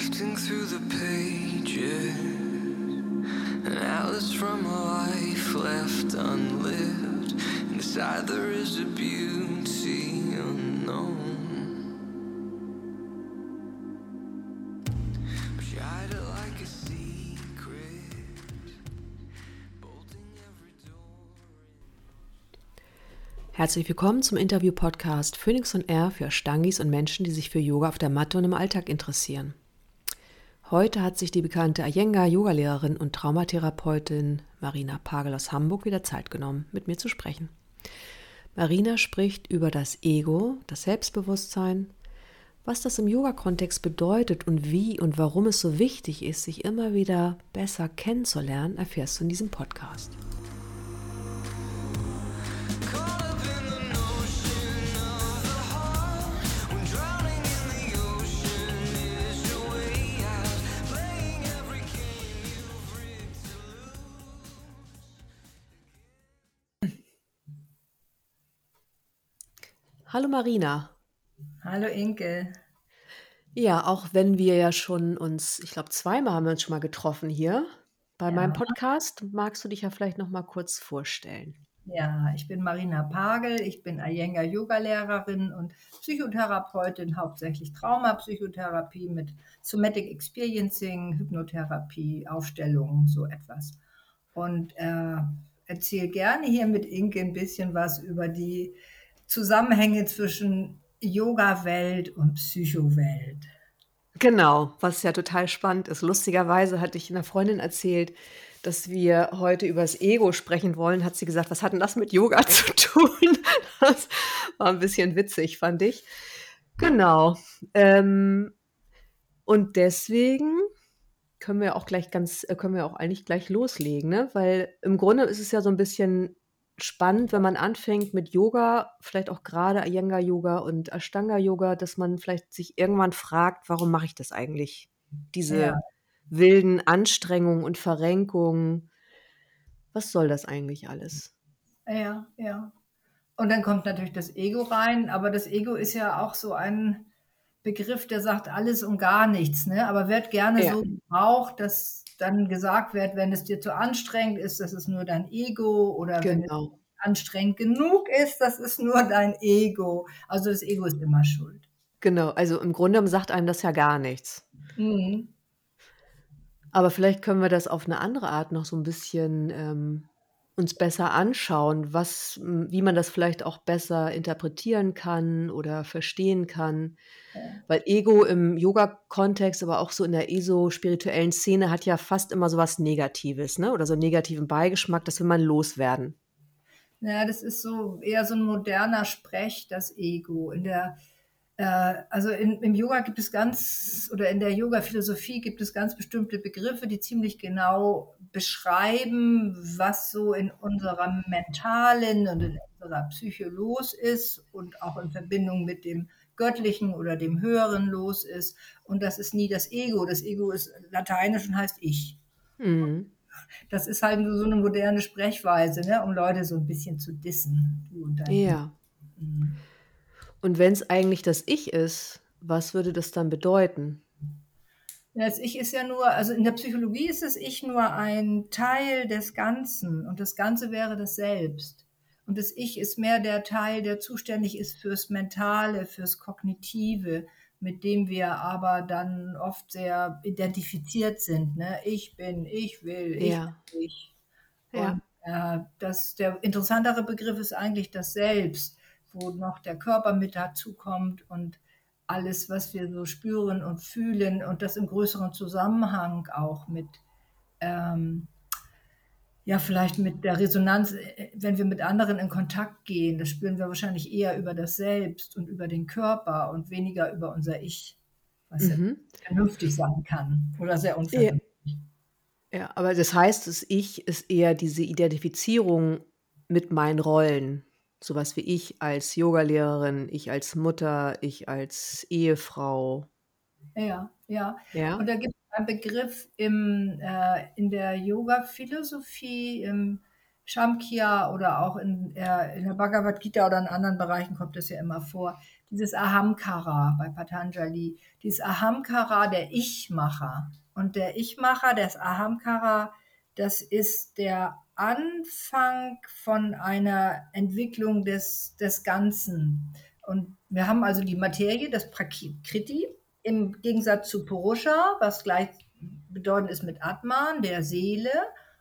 Sifting through the pages, an from a life left unlived. Inside there is a beauty unknown. Herzlich willkommen zum Interview-Podcast Phoenix und Air für Stangis und Menschen, die sich für Yoga auf der Matte und im Alltag interessieren. Heute hat sich die bekannte Iyengar-Yogalehrerin und Traumatherapeutin Marina Pagel aus Hamburg wieder Zeit genommen, mit mir zu sprechen. Marina spricht über das Ego, das Selbstbewusstsein, was das im Yoga-Kontext bedeutet und wie und warum es so wichtig ist, sich immer wieder besser kennenzulernen, erfährst du in diesem Podcast. Hallo Marina. Hallo Inke. Ja, auch wenn wir ja schon uns, ich glaube, zweimal haben wir uns schon mal getroffen hier bei meinem Ja. Podcast, magst du dich ja vielleicht noch mal kurz vorstellen? Ja, ich bin Marina Pagel, ich bin Iyengar Yoga-Lehrerin und Psychotherapeutin, hauptsächlich Traumapsychotherapie mit Somatic Experiencing, Hypnotherapie, Aufstellung, so etwas. Und äh, erzähle gerne hier mit Inke ein bisschen was über die Zusammenhänge zwischen Yoga-Welt und Psychowelt. Genau, was ja total spannend ist. Lustigerweise hatte ich einer Freundin erzählt, dass wir heute über das Ego sprechen wollen, hat sie gesagt, was hat denn das mit Yoga zu tun? Das war ein bisschen witzig, fand ich. Genau. Ähm, und deswegen können wir auch gleich ganz, äh, können wir auch eigentlich gleich loslegen, ne? Weil im Grunde ist es ja so ein bisschen spannend, wenn man anfängt mit Yoga, vielleicht auch gerade Iyengar Yoga und Ashtanga Yoga, dass man vielleicht sich irgendwann fragt, warum mache ich das eigentlich? Diese Ja. wilden Anstrengungen und Verrenkungen. Was soll das eigentlich alles? Ja, ja. Und dann kommt natürlich das Ego rein, aber das Ego ist ja auch so ein Begriff, der sagt alles und gar nichts, ne? Aber wird gerne Ja. so gebraucht, dass dann gesagt wird, wenn es dir zu anstrengend ist, das ist nur dein Ego oder wenn es Genau. anstrengend genug ist, das ist nur dein Ego. Also das Ego ist immer schuld. Genau. Also im Grunde sagt einem das ja gar nichts. Mhm. Aber vielleicht können wir das auf eine andere Art noch so ein bisschen ähm, uns besser anschauen, was, wie man das vielleicht auch besser interpretieren kann oder verstehen kann. Ja. Weil Ego im Yoga-Kontext, aber auch so in der ESO-spirituellen Szene hat ja fast immer so was Negatives, ne? Oder so einen negativen Beigeschmack, das will man loswerden. Ja, das ist so eher so ein moderner Sprech, das Ego. In der, also in, im Yoga gibt es ganz, oder in der Yoga-Philosophie gibt es ganz bestimmte Begriffe, die ziemlich genau beschreiben, was so in unserer mentalen und in unserer Psyche los ist und auch in Verbindung mit dem Göttlichen oder dem Höheren los ist. Und das ist nie das Ego. Das Ego ist lateinisch und heißt ich. Mhm. Das ist halt so eine moderne Sprechweise, ne, um Leute so ein bisschen zu dissen. Du und dein. Ja. Mhm. Und wenn es eigentlich das Ich ist, was würde das dann bedeuten? Ja, Das Ich ist ja nur, also in der Psychologie ist das Ich nur ein Teil des Ganzen und das Ganze wäre das Selbst. Und das Ich ist mehr der Teil, der zuständig ist fürs Mentale, fürs Kognitive, mit dem wir aber dann oft sehr identifiziert sind. Ne? Ich bin, ich will, ich Ja. ich. Ja. Und äh, das, der interessantere Begriff ist eigentlich das Selbst, wo noch der Körper mit dazukommt und alles, was wir so spüren und fühlen und das im größeren Zusammenhang auch mit, ähm, ja, vielleicht mit der Resonanz, äh, wenn wir mit anderen in Kontakt gehen, das spüren wir wahrscheinlich eher über das Selbst und über den Körper und weniger über unser Ich, was ja Mhm. vernünftig sein kann oder sehr Ja. unvernünftig. Ja, aber das heißt, das Ich ist eher diese Identifizierung mit meinen Rollen. Sowas wie ich als Yogalehrerin, ich als Mutter, ich als Ehefrau. Ja, ja. Ja? Und da gibt es einen Begriff im, äh, in der Yoga-Philosophie, im Shamkhya oder auch in, äh, in der Bhagavad Gita oder in anderen Bereichen kommt das ja immer vor. dieses Ahamkara bei Patanjali, dieses Ahamkara, der Ich-Macher. Und der Ich-Macher, das Ahamkara, das ist der Anfang von einer Entwicklung des, des Ganzen. Und wir haben also die Materie, das Prakriti, im Gegensatz zu Purusha, was gleichbedeutend ist mit Atman, der Seele.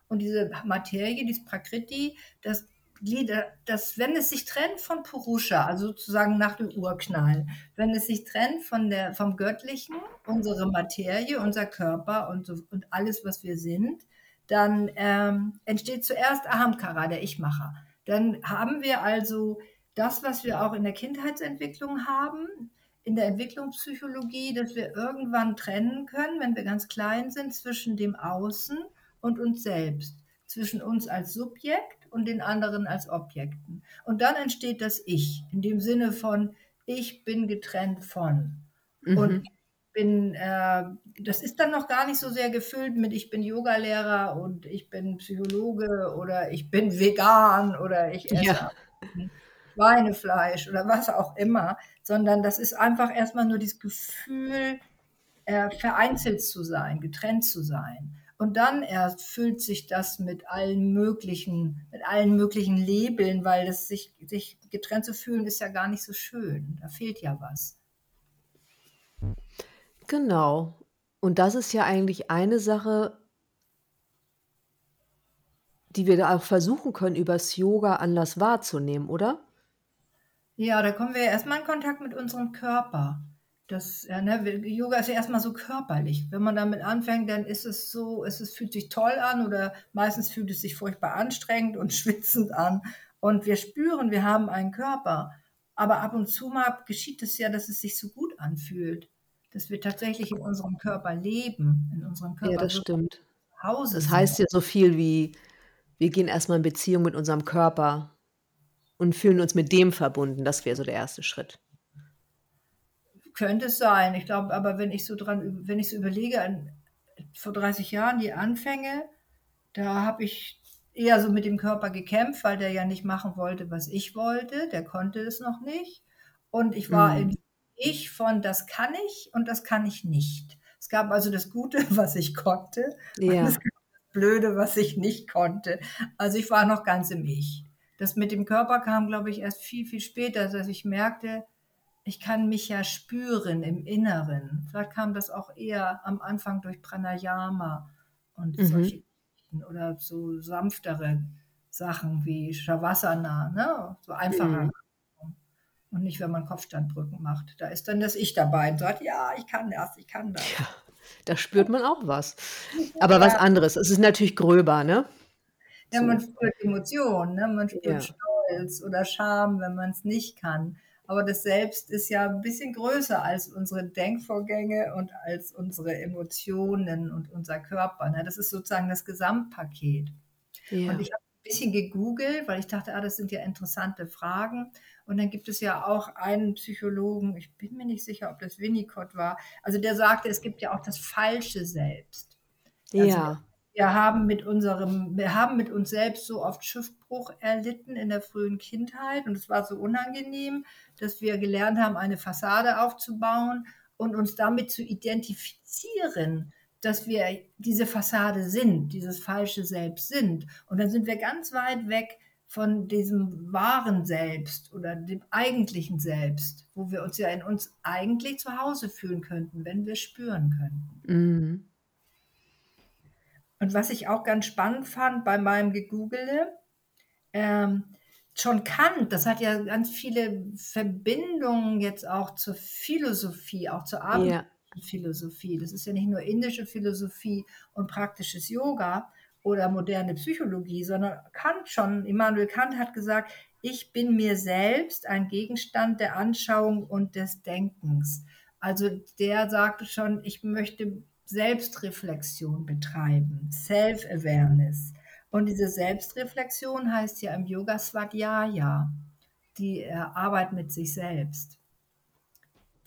Und diese Materie, dieses Prakriti, das Glieder, das, wenn es sich trennt von Purusha, also sozusagen nach dem Urknall, wenn es sich trennt von der, vom Göttlichen, unsere Materie, unser Körper und, so, und alles, was wir sind, dann ähm, entsteht zuerst Ahamkara, der Ich-Macher. Dann haben wir also das, was wir auch in der Kindheitsentwicklung haben, in der Entwicklungspsychologie, dass wir irgendwann trennen können, wenn wir ganz klein sind, zwischen dem Außen und uns selbst, zwischen uns als Subjekt und den anderen als Objekten. Und dann entsteht das Ich, in dem Sinne von, ich bin getrennt von. Mhm. Und bin, äh, das ist dann noch gar nicht so sehr gefüllt mit, ich bin Yogalehrer und ich bin Psychologe oder ich bin vegan oder ich esse Ja. Schweinefleisch oder was auch immer, sondern das ist einfach erstmal nur dieses Gefühl, äh, vereinzelt zu sein, getrennt zu sein. Und dann erst füllt sich das mit allen möglichen, mit allen möglichen Labeln, weil das sich, sich getrennt zu fühlen ist ja gar nicht so schön. Da fehlt ja was. Genau. Und das ist ja eigentlich eine Sache, die wir da auch versuchen können, übers Yoga anders wahrzunehmen, oder? Ja, da kommen wir erstmal in Kontakt mit unserem Körper. Das, ja, ne, Yoga ist ja erstmal so körperlich. Wenn man damit anfängt, dann ist es so, es ist, fühlt sich toll an oder meistens fühlt es sich furchtbar anstrengend und schwitzend an. Und wir spüren, wir haben einen Körper. Aber ab und zu mal geschieht es ja, dass es sich so gut anfühlt. Dass wir tatsächlich in unserem Körper leben, in unserem Ja, Körper das so stimmt. zu Hause Das sind. heißt ja so viel wie, wir gehen erstmal in Beziehung mit unserem Körper und fühlen uns mit dem verbunden. Das wäre so der erste Schritt. Könnte es sein. Ich glaube, aber wenn ich so dran, wenn ich so überlege, an, vor 30 Jahren die Anfänge, da habe ich eher so mit dem Körper gekämpft, weil der ja nicht machen wollte, was ich wollte. Der konnte es noch nicht. Und ich war Mhm. in Ich von das kann ich und das kann ich nicht. Es gab also das Gute, was ich konnte, und Ja. gab das Blöde, was ich nicht konnte. Also ich war noch ganz im Ich. Das mit dem Körper kam, glaube ich, erst viel, viel später, dass ich merkte, ich kann mich ja spüren im Inneren. Vielleicht kam das auch eher am Anfang durch Pranayama und Mhm. solche oder so sanftere Sachen wie Shavasana, ne? so einfacher. Mhm. Und nicht, wenn man Kopfstandbrücken macht. Da ist dann das Ich dabei und sagt, ja, ich kann das, ich kann das. Ja, da spürt man auch was. Aber was Ja, anderes. Es ist natürlich gröber, ne? ja man So. spürt Emotionen, ne? man spürt Ja. Stolz oder Scham, wenn man es nicht kann. Aber das Selbst ist ja ein bisschen größer als unsere Denkvorgänge und als unsere Emotionen und unser Körper. Ne? Das ist sozusagen das Gesamtpaket. Und Ja. ich habe ein bisschen gegoogelt, weil ich dachte, ah, das sind ja interessante Fragen. Und dann gibt es ja auch einen Psychologen, ich bin mir nicht sicher, ob das Winnicott war, also der sagte, es gibt ja auch das falsche Selbst. Also Ja. wir haben mit unserem, wir haben mit uns selbst so oft Schiffbruch erlitten in der frühen Kindheit und es war so unangenehm, dass wir gelernt haben, eine Fassade aufzubauen und uns damit zu identifizieren, dass wir diese Fassade sind, dieses falsche Selbst sind. Und dann sind wir ganz weit weg von diesem wahren Selbst oder dem eigentlichen Selbst, wo wir uns ja in uns eigentlich zu Hause fühlen könnten, wenn wir spüren könnten. Mhm. Und was ich auch ganz spannend fand bei meinem Gegoogle, ähm, John Kant, das hat ja ganz viele Verbindungen jetzt auch zur Philosophie, auch zur Ja. Abendphilosophie. Das ist ja nicht nur indische Philosophie und praktisches Yoga oder moderne Psychologie, sondern Kant schon, Immanuel Kant hat gesagt, ich bin mir selbst ein Gegenstand der Anschauung und des Denkens. Also der sagte schon, ich möchte Selbstreflexion betreiben, Self-Awareness. Und diese Selbstreflexion heißt ja im Yoga Svadhyaya, die äh, Arbeit mit sich selbst.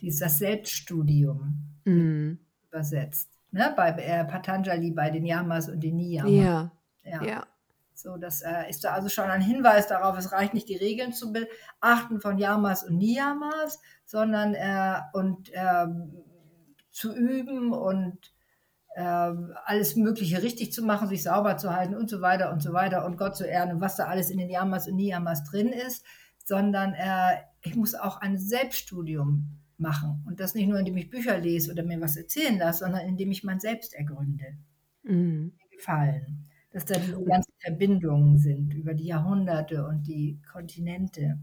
Die ist das Selbststudium Mhm. übersetzt. Ne? Bei äh, Patanjali, bei den Yamas und den Niyamas. Ja. Ja. Ja. So, das äh, ist da also schon ein Hinweis darauf, es reicht nicht, die Regeln zu beachten von Yamas und Niyamas, sondern äh, und ähm, zu üben und ähm, alles Mögliche richtig zu machen, sich sauber zu halten und so weiter und so weiter und Gott zu ehren und was da alles in den Yamas und Niyamas drin ist, sondern äh, ich muss auch ein Selbststudium machen und das nicht nur, indem ich Bücher lese oder mir was erzählen lasse, sondern indem ich mein Selbst ergründe. Mhm. Mir gefallen, dass da diese ganzen Verbindungen sind über die Jahrhunderte und die Kontinente.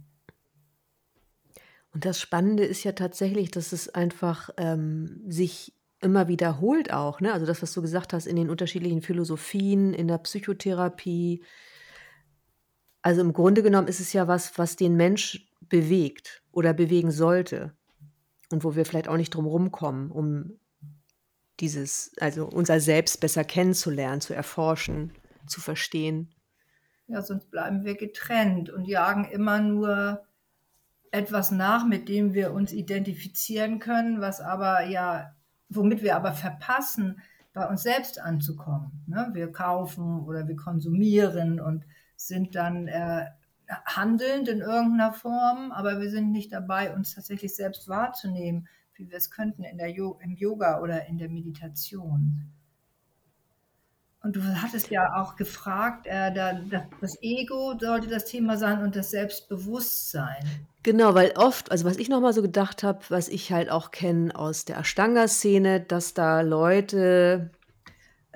Und das Spannende ist ja tatsächlich, dass es einfach ähm, sich immer wiederholt auch, ne? Also das, was du gesagt hast, in den unterschiedlichen Philosophien, in der Psychotherapie. Also im Grunde genommen ist es ja was, was den Mensch bewegt oder bewegen sollte. Und wo wir vielleicht auch nicht drum rumkommen, um dieses, also unser Selbst besser kennenzulernen, zu erforschen, zu verstehen. Ja, sonst bleiben wir getrennt und jagen immer nur etwas nach, mit dem wir uns identifizieren können, was aber ja, womit wir aber verpassen, bei uns selbst anzukommen. Ne? Wir kaufen oder wir konsumieren und sind dann äh, handelnd in irgendeiner Form, aber wir sind nicht dabei, uns tatsächlich selbst wahrzunehmen, wie wir es könnten in der jo im Yoga oder in der Meditation. Und du hattest ja auch gefragt, äh, da, da, das Ego sollte das Thema sein und das Selbstbewusstsein. Genau, weil oft, also was ich nochmal so gedacht habe, was ich halt auch kenne aus der Ashtanga-Szene, dass da Leute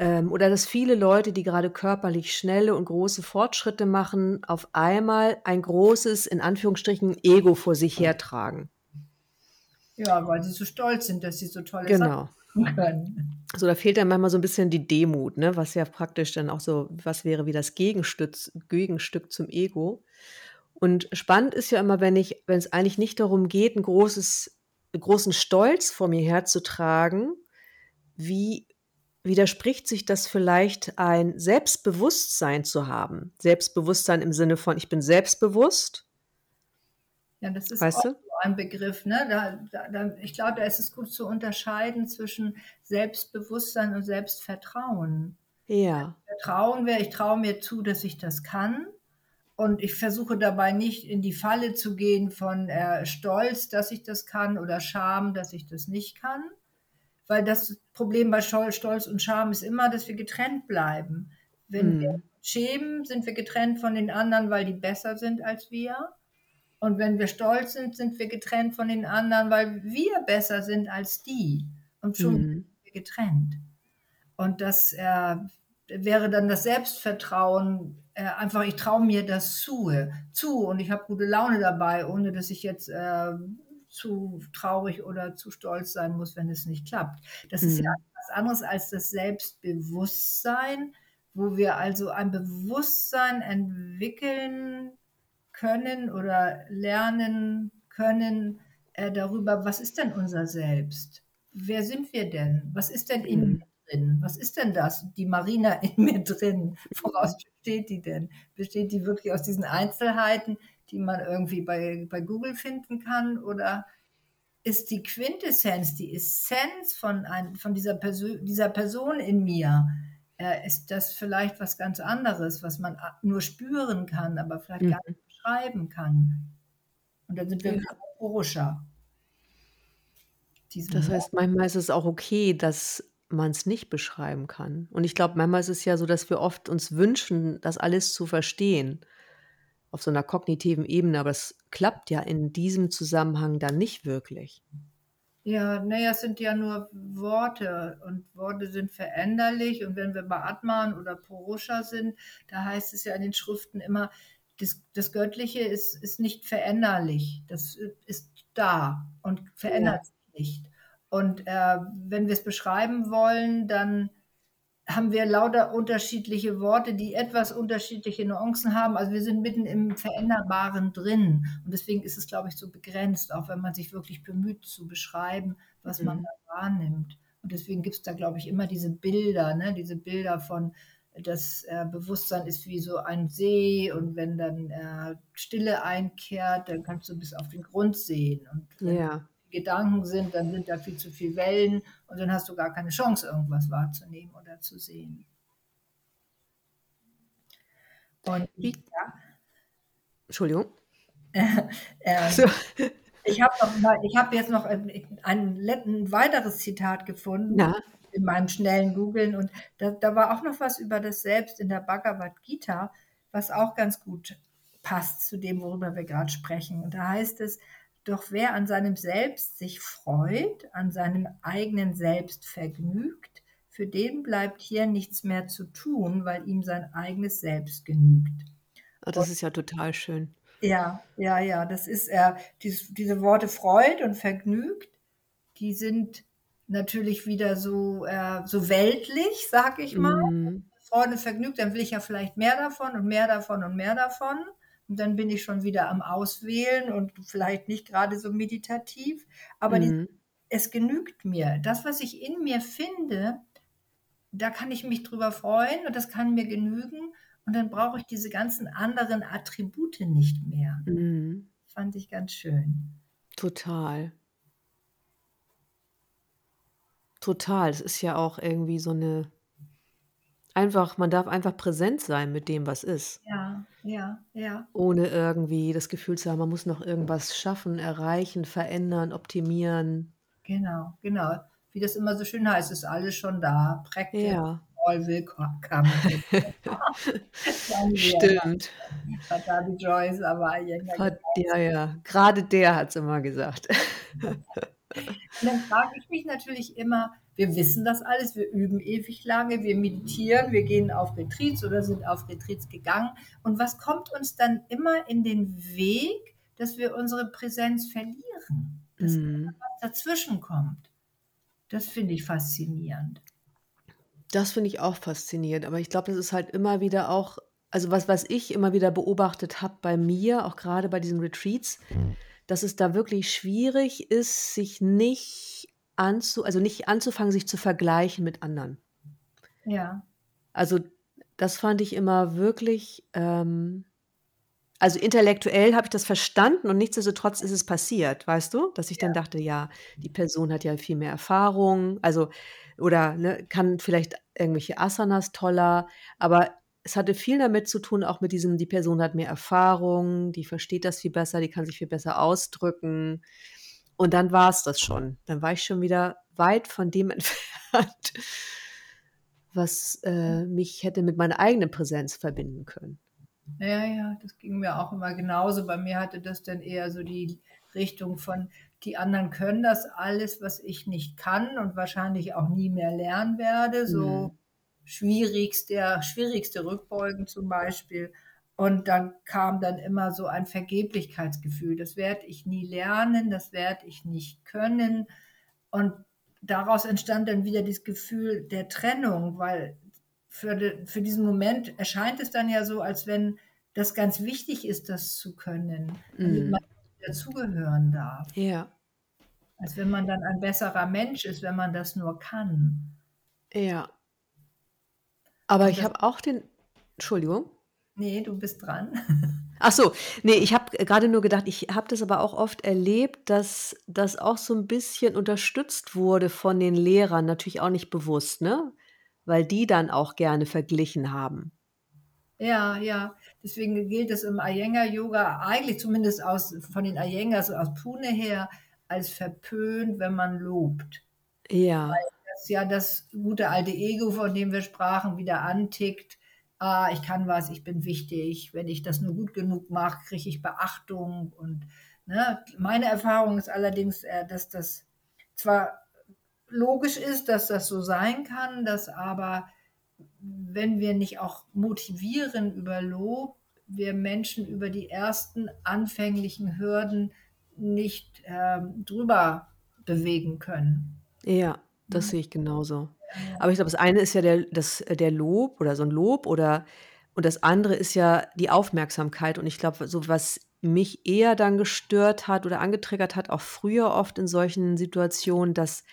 ähm, oder dass viele Leute, die gerade körperlich schnelle und große Fortschritte machen, auf einmal ein großes, in Anführungsstrichen, Ego vor sich hertragen. Ja, weil sie so stolz sind, dass sie so tolle Genau. Sachen können. So, da fehlt dann manchmal so ein bisschen die Demut, ne? Was ja praktisch dann auch so, was wäre wie das Gegenstück, Gegenstück zum Ego. Und spannend ist ja immer, wenn ich, wenn es eigentlich nicht darum geht, ein großes, einen großen Stolz vor mir herzutragen, wie widerspricht sich das vielleicht ein Selbstbewusstsein zu haben? Selbstbewusstsein im Sinne von, ich bin selbstbewusst, Ja, das ist weißt auch du? so ein Begriff. Ne? Da, da, da, ich glaube, da ist es gut zu unterscheiden zwischen Selbstbewusstsein und Selbstvertrauen. Ja. Vertrauen wäre, ich traue mir zu, dass ich das kann. Und ich versuche dabei nicht in die Falle zu gehen von äh, Stolz, dass ich das kann oder Scham, dass ich das nicht kann. Weil das Problem bei Stol- Stolz und Scham ist immer, dass wir getrennt bleiben. Wenn wir Mhm. uns schämen, sind wir getrennt von den anderen, weil die besser sind als wir. Und wenn wir stolz sind, sind wir getrennt von den anderen, weil wir besser sind als die. Und schon sind Mhm. wir getrennt. Und das äh, wäre dann das Selbstvertrauen, äh, einfach ich traue mir das zu, zu und ich habe gute Laune dabei, ohne dass ich jetzt äh, zu traurig oder zu stolz sein muss, wenn es nicht klappt. Das ist ja Mhm. was anderes als das Selbstbewusstsein, wo wir also ein Bewusstsein entwickeln können oder lernen können äh, darüber, was ist denn unser Selbst? Wer sind wir denn? Was ist denn in Mhm. mir drin? Was ist denn das, die Marina in mir drin? Woraus besteht die denn? Besteht die wirklich aus diesen Einzelheiten, die man irgendwie bei, bei Google finden kann? Oder ist die Quintessenz, die Essenz von, ein, von dieser, Perso dieser Person in mir, äh, ist das vielleicht was ganz anderes, was man nur spüren kann, aber vielleicht gar Mhm. nicht beschreiben kann. Und dann sind wir Ja. diesem Das heißt, manchmal ist es auch okay, dass man es nicht beschreiben kann. Und ich glaube, manchmal ist es ja so, dass wir oft uns wünschen, das alles zu verstehen auf so einer kognitiven Ebene, aber es klappt ja in diesem Zusammenhang dann nicht wirklich. Ja, naja, es sind ja nur Worte und Worte sind veränderlich. Und wenn wir bei Atman oder Purusha sind, da heißt es ja in den Schriften immer, das, das Göttliche ist, ist nicht veränderlich. Das ist da und Ja. verändert sich nicht. Und äh, wenn wir es beschreiben wollen, dann haben wir lauter unterschiedliche Worte, die etwas unterschiedliche Nuancen haben. Also wir sind mitten im Veränderbaren drin. Und deswegen ist es, glaube ich, so begrenzt, auch wenn man sich wirklich bemüht zu beschreiben, was man Mhm. da wahrnimmt. Und deswegen gibt es da, glaube ich, immer diese Bilder, ne? diese Bilder von, das äh, Bewusstsein ist wie so ein See und wenn dann äh, Stille einkehrt, dann kannst du bis auf den Grund sehen. Und Ja. Gedanken sind, dann sind da viel zu viele Wellen und dann hast du gar keine Chance, irgendwas wahrzunehmen oder zu sehen. Und Wie ja, Entschuldigung. ähm, So. ich habe ich habe jetzt noch ein, ein, ein weiteres Zitat gefunden Na, in meinem schnellen Googlen und da, da war auch noch was über das Selbst in der Bhagavad Gita, was auch ganz gut passt zu dem, worüber wir gerade sprechen. Und da heißt es, doch wer an seinem Selbst sich freut, an seinem eigenen Selbst vergnügt, für den bleibt hier nichts mehr zu tun, weil ihm sein eigenes Selbst genügt. ah, das ist ja total schön. Ja, ja, ja, das ist äh, dieses, diese Worte freut und vergnügt, die sind natürlich wieder so, äh, so weltlich, sag ich mal. Mhm. Freude vergnügt, dann will ich ja vielleicht mehr davon und mehr davon und mehr davon. Und dann bin ich schon wieder am Auswählen und vielleicht nicht gerade so meditativ. Aber die, Mhm. es genügt mir. Das, was ich in mir finde, da kann ich mich drüber freuen und das kann mir genügen. Und dann brauche ich diese ganzen anderen Attribute nicht mehr. Mhm. Fand ich ganz schön. Total. Total. Es ist ja auch irgendwie so eine einfach man darf einfach präsent sein mit dem, was ist, Ja, ja, ja. ohne irgendwie das Gefühl zu haben, man muss noch irgendwas schaffen, erreichen, verändern, optimieren. Genau, genau. Wie das immer so schön heißt, ist alles schon da. Practice, Ja, all willkommen. Stimmt. hat da die Joyce, aber Hat ja, ja. Gerade der hat's immer gesagt. Und dann frage ich mich natürlich immer, wir wissen das alles, wir üben ewig lange, wir meditieren, wir gehen auf Retreats oder sind auf Retreats gegangen. Und was kommt uns dann immer in den Weg, dass wir unsere Präsenz verlieren? Dass Mhm. was dazwischen kommt. Das finde ich faszinierend. Das finde ich auch faszinierend, aber ich glaube, das ist halt immer wieder auch also was was ich immer wieder beobachtet habe bei mir, auch gerade bei diesen Retreats, dass es da wirklich schwierig ist, sich nicht anzu also nicht anzufangen, sich zu vergleichen mit anderen. Ja, Also, das fand ich immer wirklich, ähm also intellektuell habe ich das verstanden und nichtsdestotrotz ist es passiert, weißt du? Dass ich dann dachte: „Ja, die Person hat ja viel mehr Erfahrung, also oder, ne, kann vielleicht irgendwelche Asanas toller.“ Aber es hatte viel damit zu tun, auch mit diesem, die Person hat mehr Erfahrung, die versteht das viel besser, die kann sich viel besser ausdrücken. Und dann war's das schon. Dann war ich schon wieder weit von dem entfernt, was, äh, mich hätte mit meiner eigenen Präsenz verbinden können. ja, ja, das ging mir auch immer genauso. Bei mir hatte das dann eher so die Richtung von, die anderen können das alles, was ich nicht kann und wahrscheinlich auch nie mehr lernen werde. So Mhm. schwierigste, schwierigste Rückbeugen zum Beispiel. Und dann kam dann immer so ein Vergeblichkeitsgefühl. Das werde ich nie lernen, das werde ich nicht können. Und daraus entstand dann wieder das Gefühl der Trennung, weil für, de, für diesen Moment erscheint es dann ja so, als wenn das ganz wichtig ist, das zu können, damit Mhm. man dazugehören darf. Ja, Als wenn man dann ein besserer Mensch ist, wenn man das nur kann. ja. Aber Und ich habe auch den Entschuldigung? Nee, du bist dran. Ach so, ne, ich habe gerade nur gedacht, ich habe das aber auch oft erlebt, dass das auch so 'n bisschen unterstützt wurde von den Lehrern, natürlich auch nicht bewusst, ne? Weil die dann auch gerne verglichen haben. Ja, ja. Deswegen gilt es im Iyengar-Yoga eigentlich zumindest aus, von den Iyengas aus Pune her als verpönt, wenn man lobt. Ja. Weil das ja das gute alte Ego, von dem wir sprachen, wieder antickt. Ah, ich kann was, ich bin wichtig. Wenn ich das nur gut genug mache, kriege ich Beachtung. Und ne, meine Erfahrung ist allerdings, äh, dass das zwar logisch ist, dass das so sein kann, dass aber, wenn wir nicht auch motivieren über Lob, wir Menschen über die ersten anfänglichen Hürden nicht ähm, drüber bewegen können. Ja, das Ne? sehe ich genauso. Aber ich glaube, das eine ist ja der das äh, der Lob oder so 'n Lob oder und das andere ist ja die Aufmerksamkeit. Und ich glaube, so was mich eher dann gestört hat oder angetriggert hat, auch früher oft in solchen Situationen, dass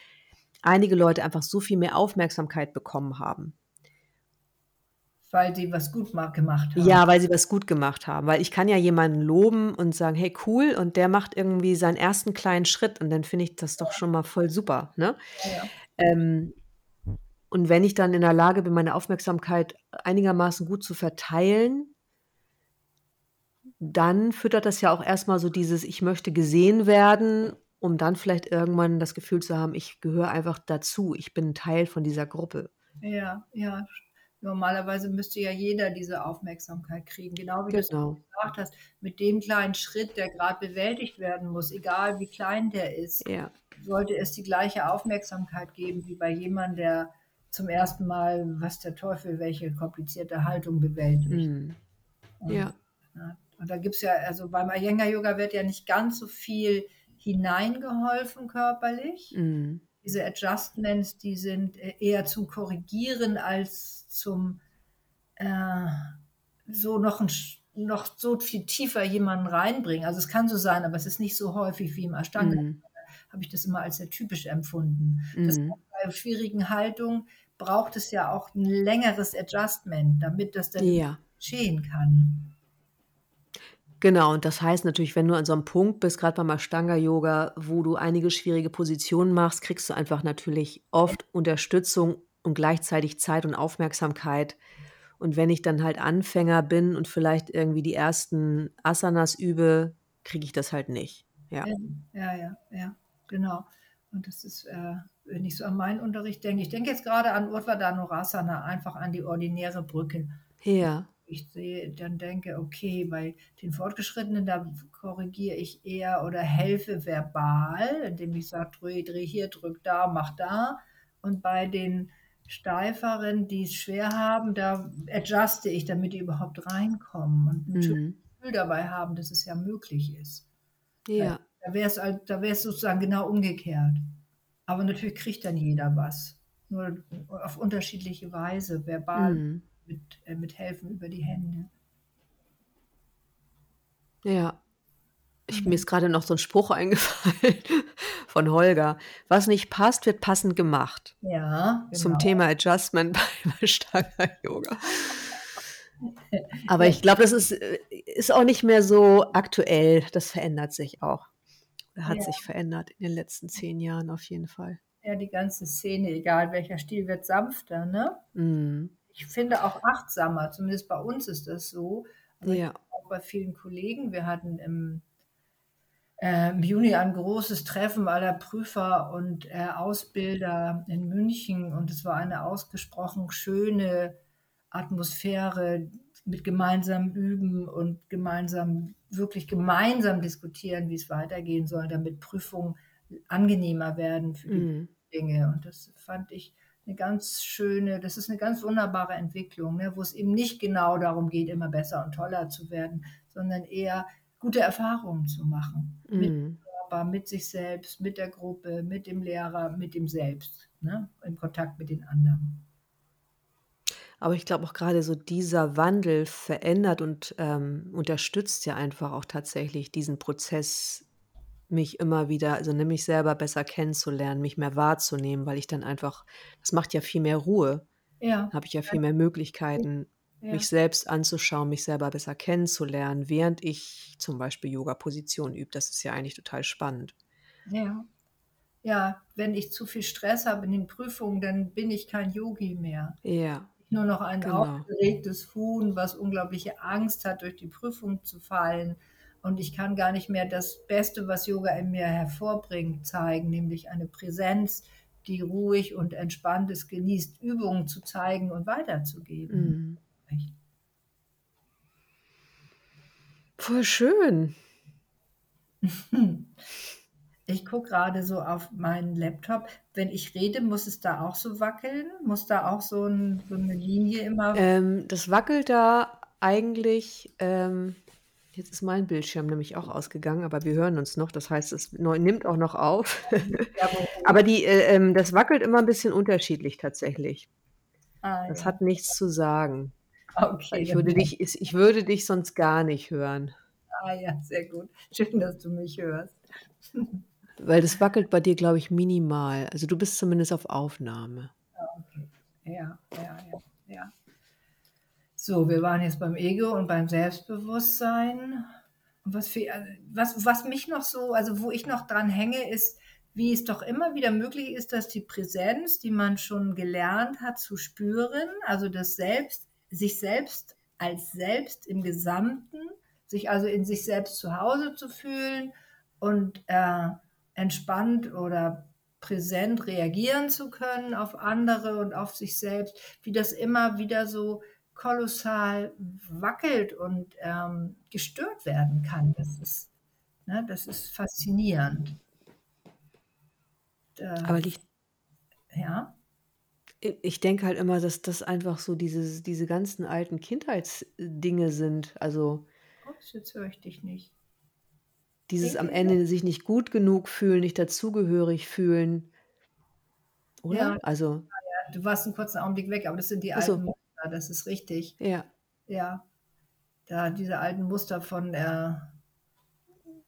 einige Leute einfach so viel mehr Aufmerksamkeit bekommen haben. Weil sie was gut ma gemacht haben. Ja, weil sie was gut gemacht haben. Weil ich kann ja jemanden loben und sagen: „Hey, cool“, und der macht irgendwie seinen ersten kleinen Schritt und dann finde ich das doch schon mal voll super, ne? Ja. Ähm, und wenn ich dann in der Lage bin, meine Aufmerksamkeit einigermaßen gut zu verteilen, dann füttert das ja auch erstmal so dieses, ich möchte gesehen werden, um dann vielleicht irgendwann das Gefühl zu haben, ich gehöre einfach dazu, ich bin Teil von dieser Gruppe. Ja, ja. Normalerweise müsste ja jeder diese Aufmerksamkeit kriegen, genau wie du Genau. gesagt hast, mit dem kleinen Schritt, der gerade bewältigt werden muss, egal wie klein der ist, Ja. sollte es die gleiche Aufmerksamkeit geben wie bei jemandem, der zum ersten Mal, was der Teufel, welche komplizierte Haltung bewältigt. Mm. Und, Ja. ja, und da gibt es ja, also beim Iyengar-Yoga wird ja nicht ganz so viel hineingeholfen körperlich. Mm. Diese Adjustments, die sind äh, eher zum Korrigieren als zum äh, so noch, ein, noch so viel tiefer jemanden reinbringen. Also es kann so sein, aber es ist nicht so häufig wie im Ashtanga. Mm. Habe ich das immer als sehr typisch empfunden. Das Mm. bei schwierigen Haltungen braucht es ja auch ein längeres Adjustment, damit das dann Ja. geschehen kann. Genau, und das heißt natürlich, wenn du an so einem Punkt bist, gerade beim Ashtanga-Yoga, wo du einige schwierige Positionen machst, kriegst du einfach natürlich oft Unterstützung und gleichzeitig Zeit und Aufmerksamkeit. Und wenn ich dann halt Anfänger bin und vielleicht irgendwie die ersten Asanas übe, kriege ich das halt nicht. Ja, ja, ja, ja, genau. Und das ist, äh, wenn ich so an meinen Unterricht denke, ich denke jetzt gerade an Urdhva einfach an die ordinäre Brücke. Ja. Ich sehe, dann denke, okay, bei den Fortgeschrittenen, da korrigiere ich eher oder helfe verbal, indem ich sage, dreh, dreh hier, drück da, mach da. Und bei den Steiferen, die es schwer haben, da adjuste ich, damit die überhaupt reinkommen und ein schönes Mhm. Gefühl dabei haben, dass es ja möglich ist. Ja. Da wäre es da wäre es sozusagen genau umgekehrt. Aber natürlich kriegt dann jeder was. Nur auf unterschiedliche Weise, verbal Mhm. mit, äh, mit helfen über die Hände. Ja. Ich, mir ist gerade noch so ein Spruch eingefallen von Holger. Was nicht passt, wird passend gemacht. Ja, Zum genau. Thema Adjustment beim Ashtanga-Yoga. Aber ich glaube, das ist, äh, ist auch nicht mehr so aktuell. Das verändert sich auch. Hat Ja. sich verändert in den letzten zehn Jahren auf jeden Fall. Ja, die ganze Szene, egal welcher Stil, wird sanfter. Ne? Mm. Ich finde auch achtsamer, zumindest bei uns ist das so. Aber Ja. auch bei vielen Kollegen. Wir hatten im, äh, im Juni ein großes Treffen aller Prüfer und äh, Ausbilder in München und es war eine ausgesprochen schöne Atmosphäre mit gemeinsamem Üben und gemeinsam, wirklich gemeinsam diskutieren, wie es weitergehen soll, damit Prüfungen angenehmer werden für die Mm. Dinge. Und das fand ich eine ganz schöne, das ist eine ganz wunderbare Entwicklung, ne, wo es eben nicht genau darum geht, immer besser und toller zu werden, sondern eher gute Erfahrungen zu machen. Mit, Mm. aber mit sich selbst, mit der Gruppe, mit dem Lehrer, mit dem Selbst, ne, im Kontakt mit den anderen. Aber ich glaube auch gerade so dieser Wandel verändert und ähm, unterstützt ja einfach auch tatsächlich diesen Prozess, mich immer wieder, also ne, mich selber besser kennenzulernen, mich mehr wahrzunehmen, weil ich dann einfach, das macht ja viel mehr Ruhe. Ja, habe ich ja viel mehr Möglichkeiten, ja, mich selbst anzuschauen, mich selber besser kennenzulernen, während ich zum Beispiel Yoga-Positionen übe. Das ist ja eigentlich total spannend. ja. Ja, wenn ich zu viel Stress habe in den Prüfungen, dann bin ich kein Yogi mehr. Ja, nur noch ein genau. aufgeregtes Huhn, was unglaubliche Angst hat, durch die Prüfung zu fallen. Und ich kann gar nicht mehr das Beste, was Yoga in mir hervorbringt, zeigen, nämlich eine Präsenz, die ruhig und entspannt es genießt, Übungen zu zeigen und weiterzugeben. Mm. Voll schön. Ich gucke gerade so auf meinen Laptop. Wenn ich rede, muss es da auch so wackeln? Muss da auch so, ein, so eine Linie immer? Ähm, das wackelt da eigentlich. Ähm, jetzt ist mein Bildschirm nämlich auch ausgegangen, aber wir hören uns noch. Das heißt, es nimmt auch noch auf. aber die, äh, ähm, das wackelt immer ein bisschen unterschiedlich tatsächlich. ah, Das ja. hat nichts zu sagen. Okay, ich würde dich, ich ich würde dich sonst gar nicht hören. Ah ja, sehr gut. Schön, dass du mich hörst. Weil das wackelt bei dir, glaube ich, minimal. Also du bist zumindest auf Aufnahme. Okay. Ja, ja, ja, ja. So, wir waren jetzt beim Ego und beim Selbstbewusstsein. Und was, für, also was, was mich noch so, also wo ich noch dran hänge, ist, wie es doch immer wieder möglich ist, dass die Präsenz, die man schon gelernt hat zu spüren, also das Selbst, sich selbst als Selbst im Gesamten sich also in sich selbst zu Hause zu fühlen und äh, entspannt oder präsent reagieren zu können auf andere und auf sich selbst, wie das immer wieder so kolossal wackelt und ähm, gestört werden kann. Das ist, ne, das ist faszinierend. Äh, Aber liegt, ja, ich denke halt immer, dass das einfach so diese, diese ganzen alten Kindheitsdinge sind. Also ups, jetzt höre ich dich nicht. Dieses am. Ende sich nicht gut genug fühlen, nicht dazugehörig fühlen, oder? Ja, Also, du warst einen kurzen Augenblick weg, aber das sind die alten Muster, das ist richtig. ja, Ja, da diese alten Muster von äh,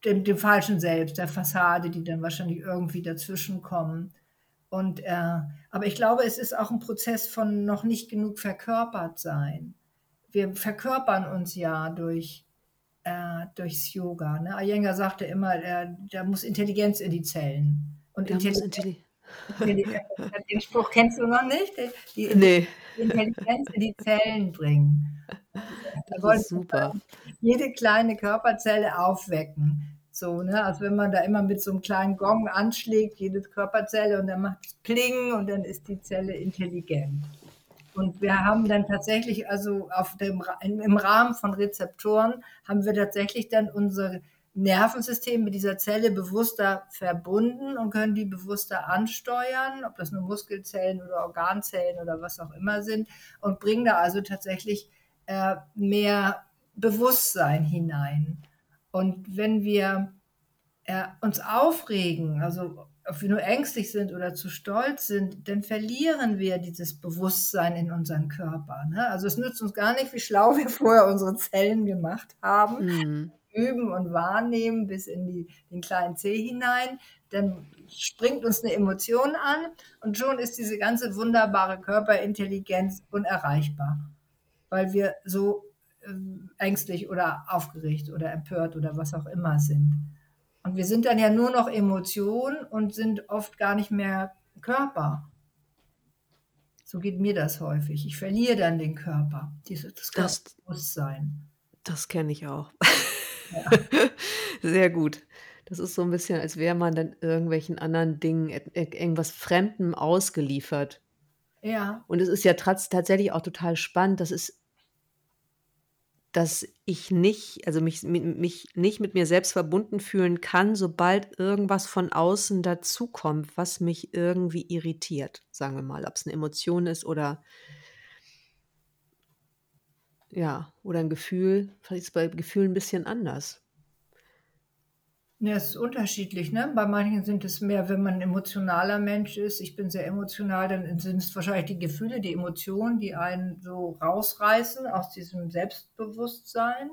dem, dem falschen Selbst, der Fassade, die dann wahrscheinlich irgendwie dazwischen kommen. Und, äh, aber ich glaube, es ist auch ein Prozess von noch nicht genug verkörpert sein. Wir verkörpern uns ja durch, äh, durchs Yoga. Ne? Iyengar sagte immer, äh, da muss Intelligenz in die Zellen. Und Intelligenz, Intelli den Spruch kennst du noch nicht? Die Nee, Intelligenz in die Zellen bringen. Da super. jede kleine Körperzelle aufwecken. So, ne? Als wenn man da immer mit so einem kleinen Gong anschlägt, jede Körperzelle und dann macht es Pling und dann ist die Zelle intelligent. Und wir haben dann tatsächlich, also auf dem, im Rahmen von Rezeptoren, haben wir tatsächlich dann unser Nervensystem mit dieser Zelle bewusster verbunden und können die bewusster ansteuern, ob das nur Muskelzellen oder Organzellen oder was auch immer sind, und bringen da also tatsächlich äh, mehr Bewusstsein hinein. Und wenn wir äh, uns aufregen, also ob wir nur ängstlich sind oder zu stolz sind, dann verlieren wir dieses Bewusstsein in unseren Körper. Ne? Also es nützt uns gar nicht, wie schlau wir vorher unsere Zellen gemacht haben, Mhm. üben und wahrnehmen bis in die, den kleinen Zeh hinein. Dann springt uns eine Emotion an und schon ist diese ganze wunderbare Körperintelligenz unerreichbar, weil wir so ähm, ängstlich oder aufgeregt oder empört oder was auch immer sind. Und wir sind dann ja nur noch Emotion und sind oft gar nicht mehr Körper. So geht mir das häufig. Ich verliere dann den Körper, dieses das Das, Körperbewusstsein. das kenne ich auch. Ja. Sehr gut. Das ist so ein bisschen, als wäre man dann irgendwelchen anderen Dingen, et- et- irgendwas Fremdem ausgeliefert. ja, Und es ist ja tatsächlich auch total spannend, dass es, dass ich nicht, also mich, mi- mich nicht mit mir selbst verbunden fühlen kann, sobald irgendwas von außen dazukommt, was mich irgendwie irritiert, sagen wir mal, ob es eine Emotion ist oder ja, oder ein Gefühl. Vielleicht ist es bei Gefühlen ein bisschen anders. Ja, es ist unterschiedlich, ne? Bei manchen sind es mehr, wenn man ein emotionaler Mensch ist. Ich bin sehr emotional, dann sind es wahrscheinlich die Gefühle, die Emotionen, die einen so rausreißen aus diesem Selbstbewusstsein,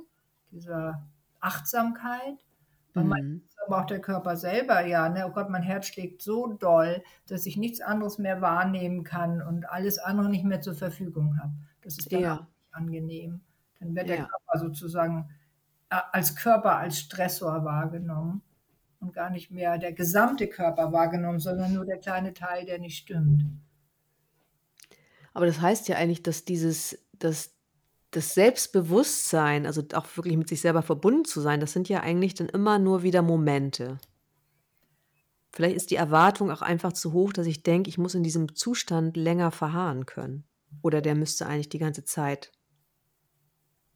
dieser Achtsamkeit. Bei manchen Mhm. ist aber auch der Körper selber, ja, ne? Oh Gott, mein Herz schlägt so doll, dass ich nichts anderes mehr wahrnehmen kann und alles andere nicht mehr zur Verfügung habe. Das ist dann auch Ja, nicht angenehm. Dann wird der ja. Körper sozusagen als Körper, als Stressor wahrgenommen und gar nicht mehr der gesamte Körper wahrgenommen, sondern nur der kleine Teil, der nicht stimmt. Aber das heißt ja eigentlich, dass dieses, dass das Selbstbewusstsein, also auch wirklich mit sich selber verbunden zu sein, das sind ja eigentlich dann immer nur wieder Momente. Vielleicht ist die Erwartung auch einfach zu hoch, dass ich denke, ich muss in diesem Zustand länger verharren können. Oder der müsste eigentlich die ganze Zeit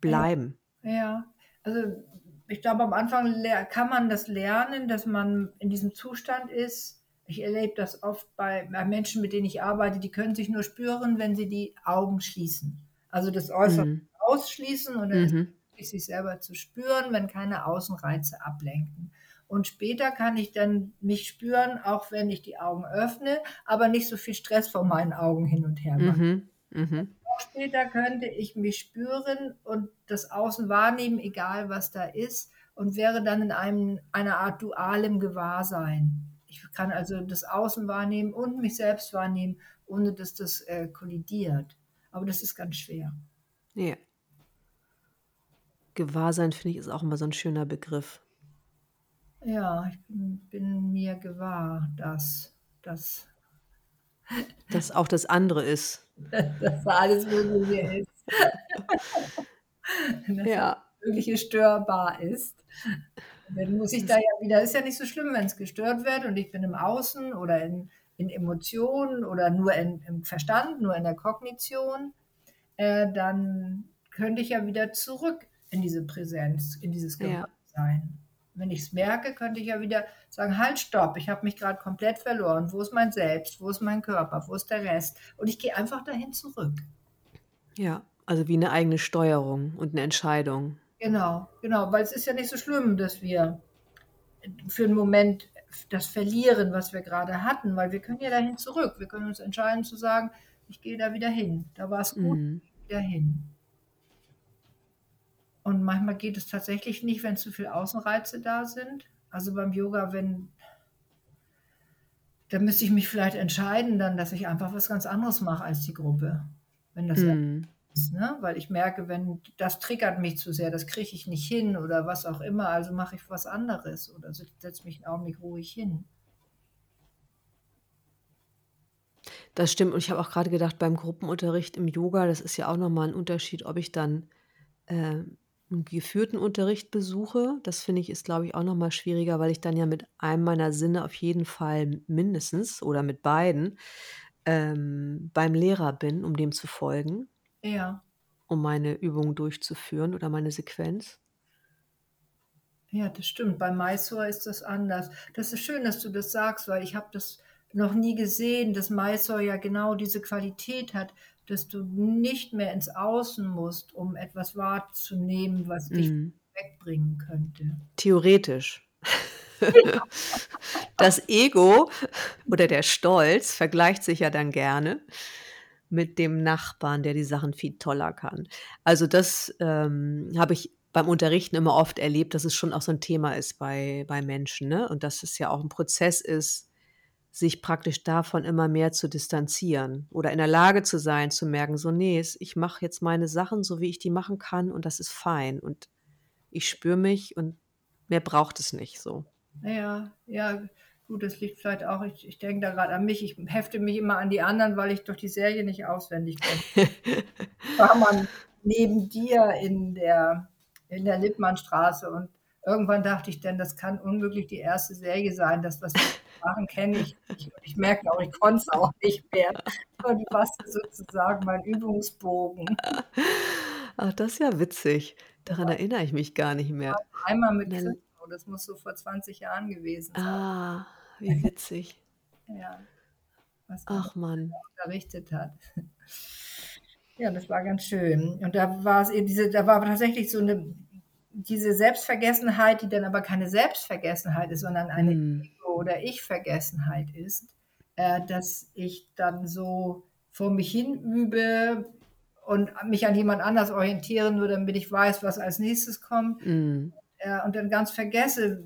bleiben. Ja, also ich glaube, am Anfang kann man das lernen, dass man in diesem Zustand ist. Ich erlebe das oft bei, Menschen, mit denen ich arbeite, die können sich nur spüren, wenn sie die Augen schließen. Also das Äußere Mhm. ausschließen und dann ist Mhm. sich selber zu spüren, wenn keine Außenreize ablenken. Und später kann ich dann mich spüren, auch wenn ich die Augen öffne, aber nicht so viel Stress vor meinen Augen hin und her mache. Mhm. Mhm. Später könnte ich mich spüren und das Außen wahrnehmen, egal was da ist, und wäre dann in einem, einer Art dualem Gewahrsein. Ich kann also das Außen wahrnehmen und mich selbst wahrnehmen, ohne dass das äh, kollidiert. Aber das ist ganz schwer. Ja. Gewahrsein, finde ich, ist auch immer so ein schöner Begriff. Ja, ich bin, bin mir gewahr, dass, dass, Dass auch das andere ist. dass da alles Mögliche ist. Dass Ja. Natürliche störbar ist. Dann muss ich da ja wieder, ist ja nicht so schlimm, wenn es gestört wird und ich bin im Außen oder in, in Emotionen oder nur in, im Verstand, nur in der Kognition, äh, dann könnte ich ja wieder zurück in diese Präsenz, in dieses Ja. Wenn ich es merke, könnte ich ja wieder sagen, halt, stopp, ich habe mich gerade komplett verloren. Wo ist mein Selbst? Wo ist mein Körper? Wo ist der Rest? Und ich gehe einfach dahin zurück. Ja, also wie eine eigene Steuerung und eine Entscheidung. Genau, genau, weil es ist ja nicht so schlimm, dass wir für einen Moment das verlieren, was wir gerade hatten, weil wir können ja dahin zurück. Wir können uns entscheiden zu sagen, ich gehe da wieder hin. Da war es gut, Mhm. ich gehe wieder hin. Und manchmal geht es tatsächlich nicht, wenn zu viele Außenreize da sind. Also beim Yoga, wenn, da müsste ich mich vielleicht entscheiden, dann, dass ich einfach was ganz anderes mache als die Gruppe. Wenn das Mhm. ist, ne? Weil ich merke, wenn das triggert mich zu sehr, das kriege ich nicht hin oder was auch immer, also mache ich was anderes oder setze mich einen Augenblick ruhig hin. Das stimmt. Und ich habe auch gerade gedacht, beim Gruppenunterricht im Yoga, das ist ja auch nochmal ein Unterschied, ob ich dann äh, einen geführten Unterricht besuche. Das finde ich ist, glaube ich, auch nochmal schwieriger, weil ich dann ja mit einem meiner Sinne auf jeden Fall mindestens oder mit beiden ähm, beim Lehrer bin, um dem zu folgen, Ja, um meine Übung durchzuführen oder meine Sequenz. ja, das stimmt. Bei Mysore ist das anders. Das ist schön, dass du das sagst, weil ich habe das noch nie gesehen, dass Mysore ja genau diese Qualität hat, dass du nicht mehr ins Außen musst, um etwas wahrzunehmen, was dich Mhm. wegbringen könnte. Theoretisch. Das Ego oder der Stolz vergleicht sich ja dann gerne mit dem Nachbarn, der die Sachen viel toller kann. Also das ähm, habe ich beim Unterrichten immer oft erlebt, dass es schon auch so ein Thema ist bei, bei Menschen. Ne? Und dass es ja auch ein Prozess ist, sich praktisch davon immer mehr zu distanzieren oder in der Lage zu sein, zu merken, so, nee, ich mache jetzt meine Sachen so, wie ich die machen kann und das ist fein. Und ich spüre mich und mehr braucht es nicht so. Ja, ja, gut, das liegt vielleicht auch, ich, ich denke da gerade an mich, ich hefte mich immer an die anderen, weil ich doch die Serie nicht auswendig kenne. War man neben dir in der, in der Lippmannstraße und irgendwann dachte ich dann, das kann unmöglich die erste Serie sein, das, was wir machen, kenne ich nicht. Und ich merke auch, ich konnte es auch nicht mehr. Und du warst sozusagen mein Übungsbogen. Ach, das ist ja witzig. Daran erinnere ich mich gar nicht mehr. Einmal mit Na, Christo, das muss so vor 20 Jahren gewesen sein. Ah, wie witzig. Ja, was man Ach Mann. unterrichtet hat. Ja, das war ganz schön. Und da war es eben diese, da war tatsächlich so eine, diese Selbstvergessenheit, die dann aber keine Selbstvergessenheit ist, sondern eine Hm. Ego- oder Ich-Vergessenheit ist, äh, dass ich dann so vor mich hin übe und mich an jemand anders orientieren, nur damit ich weiß, was als nächstes kommt Hm. äh, und dann ganz vergesse,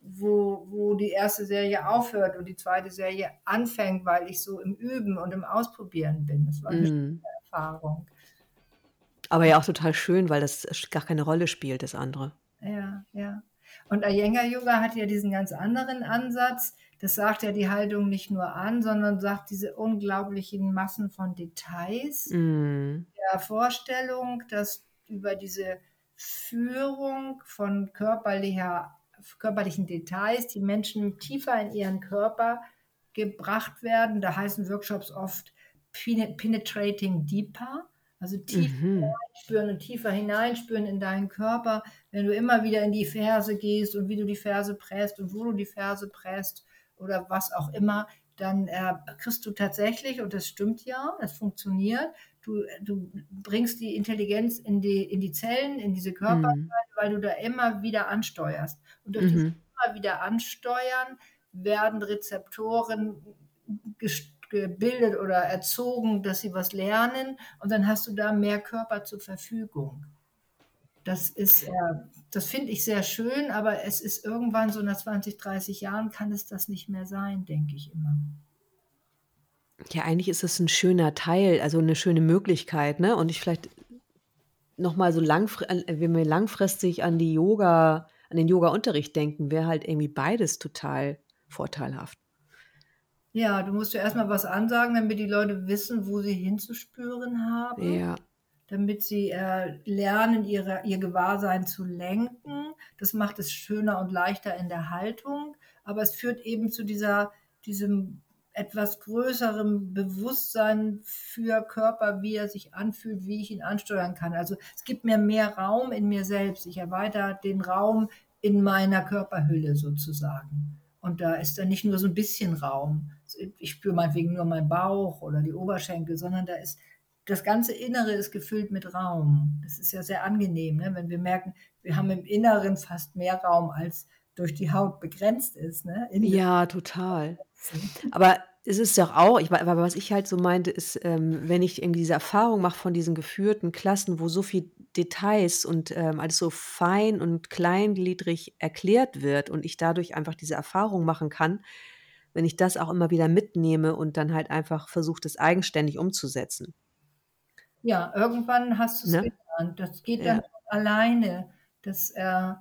wo, wo die erste Serie aufhört und die zweite Serie anfängt, weil ich so im Üben und im Ausprobieren bin. Das war eine schöne Hm. Erfahrung. Aber ja auch total schön, weil das gar keine Rolle spielt, das andere. Ja, ja. Und Iyengar Yoga hat ja diesen ganz anderen Ansatz. Das sagt ja die Haltung nicht nur an, sondern sagt diese unglaublichen Massen von Details. Hm. der Vorstellung, dass über diese Führung von körperlicher, körperlichen Details die Menschen tiefer in ihren Körper gebracht werden. Da heißen Workshops oft Pene- Penetrating Deeper, also tief Mhm. spüren und tiefer hineinspüren in deinen Körper, wenn du immer wieder in die Ferse gehst und wie du die Ferse presst und wo du die Ferse presst oder was auch immer, dann äh, kriegst du tatsächlich, und das stimmt ja, das funktioniert, du, du bringst die Intelligenz in die, in die Zellen, in diese Körper, Hm. weil du da immer wieder ansteuerst. Und durch Mhm. immer wieder ansteuern werden Rezeptoren ges- gebildet oder erzogen, dass sie was lernen und dann hast du da mehr Körper zur Verfügung. Das ist, äh, das finde ich sehr schön, aber es ist irgendwann so nach 20, 30 Jahren kann es das nicht mehr sein, denke ich immer. Ja, eigentlich ist es ein schöner Teil, also eine schöne Möglichkeit, ne? Und ich vielleicht noch mal so langfri an wenn wir langfristig an die Yoga an den Yogaunterricht denken, wäre halt irgendwie beides total vorteilhaft. Ja, du musst ja erstmal was ansagen, damit die Leute wissen, wo sie hinzuspüren haben. Ja. damit sie äh, lernen, ihre, ihr Gewahrsein zu lenken. Das macht es schöner und leichter in der Haltung, aber es führt eben zu dieser, diesem etwas größerem Bewusstsein für Körper, wie er sich anfühlt, wie ich ihn ansteuern kann. Also es gibt mir mehr Raum in mir selbst. Ich erweitere den Raum in meiner Körperhülle sozusagen. Und da ist dann nicht nur so ein bisschen Raum. Ich spüre meinetwegen nur meinen Bauch oder die Oberschenkel, sondern da ist das ganze Innere ist gefüllt mit Raum. Das ist ja sehr angenehm, ne? wenn wir merken, wir haben im Inneren fast mehr Raum, als durch die Haut begrenzt ist. Ne? Ja, total. Aber es ist doch auch, ich, aber was ich halt so meinte, ist, ähm, wenn ich irgendwie diese Erfahrung mache von diesen geführten Klassen, wo so viel Details und ähm, alles so fein und kleingliedrig erklärt wird und ich dadurch einfach diese Erfahrung machen kann, wenn ich das auch immer wieder mitnehme und dann halt einfach versuche, das eigenständig umzusetzen. Ja, irgendwann hast du es Ne? gelernt. Das geht dann Ja. alleine. Das, äh,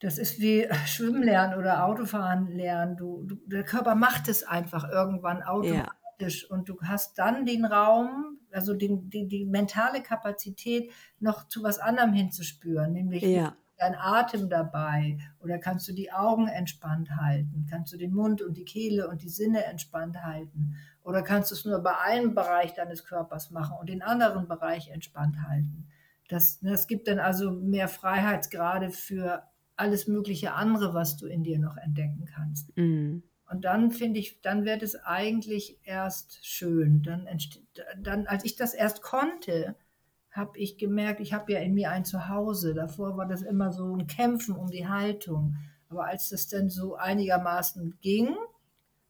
das ist wie Schwimmen lernen oder Autofahren lernen. Du, du, der Körper macht es einfach irgendwann Ja. automatisch und du hast dann den Raum, also den, die, die mentale Kapazität, noch zu was anderem hinzuspüren, nämlich Ja. Dein Atem dabei oder kannst du die Augen entspannt halten, kannst du den Mund und die Kehle und die Sinne entspannt halten oder kannst du es nur bei einem Bereich deines Körpers machen und den anderen Bereich entspannt halten. Das, das gibt dann also mehr Freiheitsgrade für alles mögliche andere, was du in dir noch entdecken kannst. Mhm. Und dann finde ich, dann wird es eigentlich erst schön. Dann, entsteht, dann als ich das erst konnte, habe ich gemerkt, ich habe ja in mir ein Zuhause. Davor war das immer so ein Kämpfen um die Haltung. Aber als das dann so einigermaßen ging,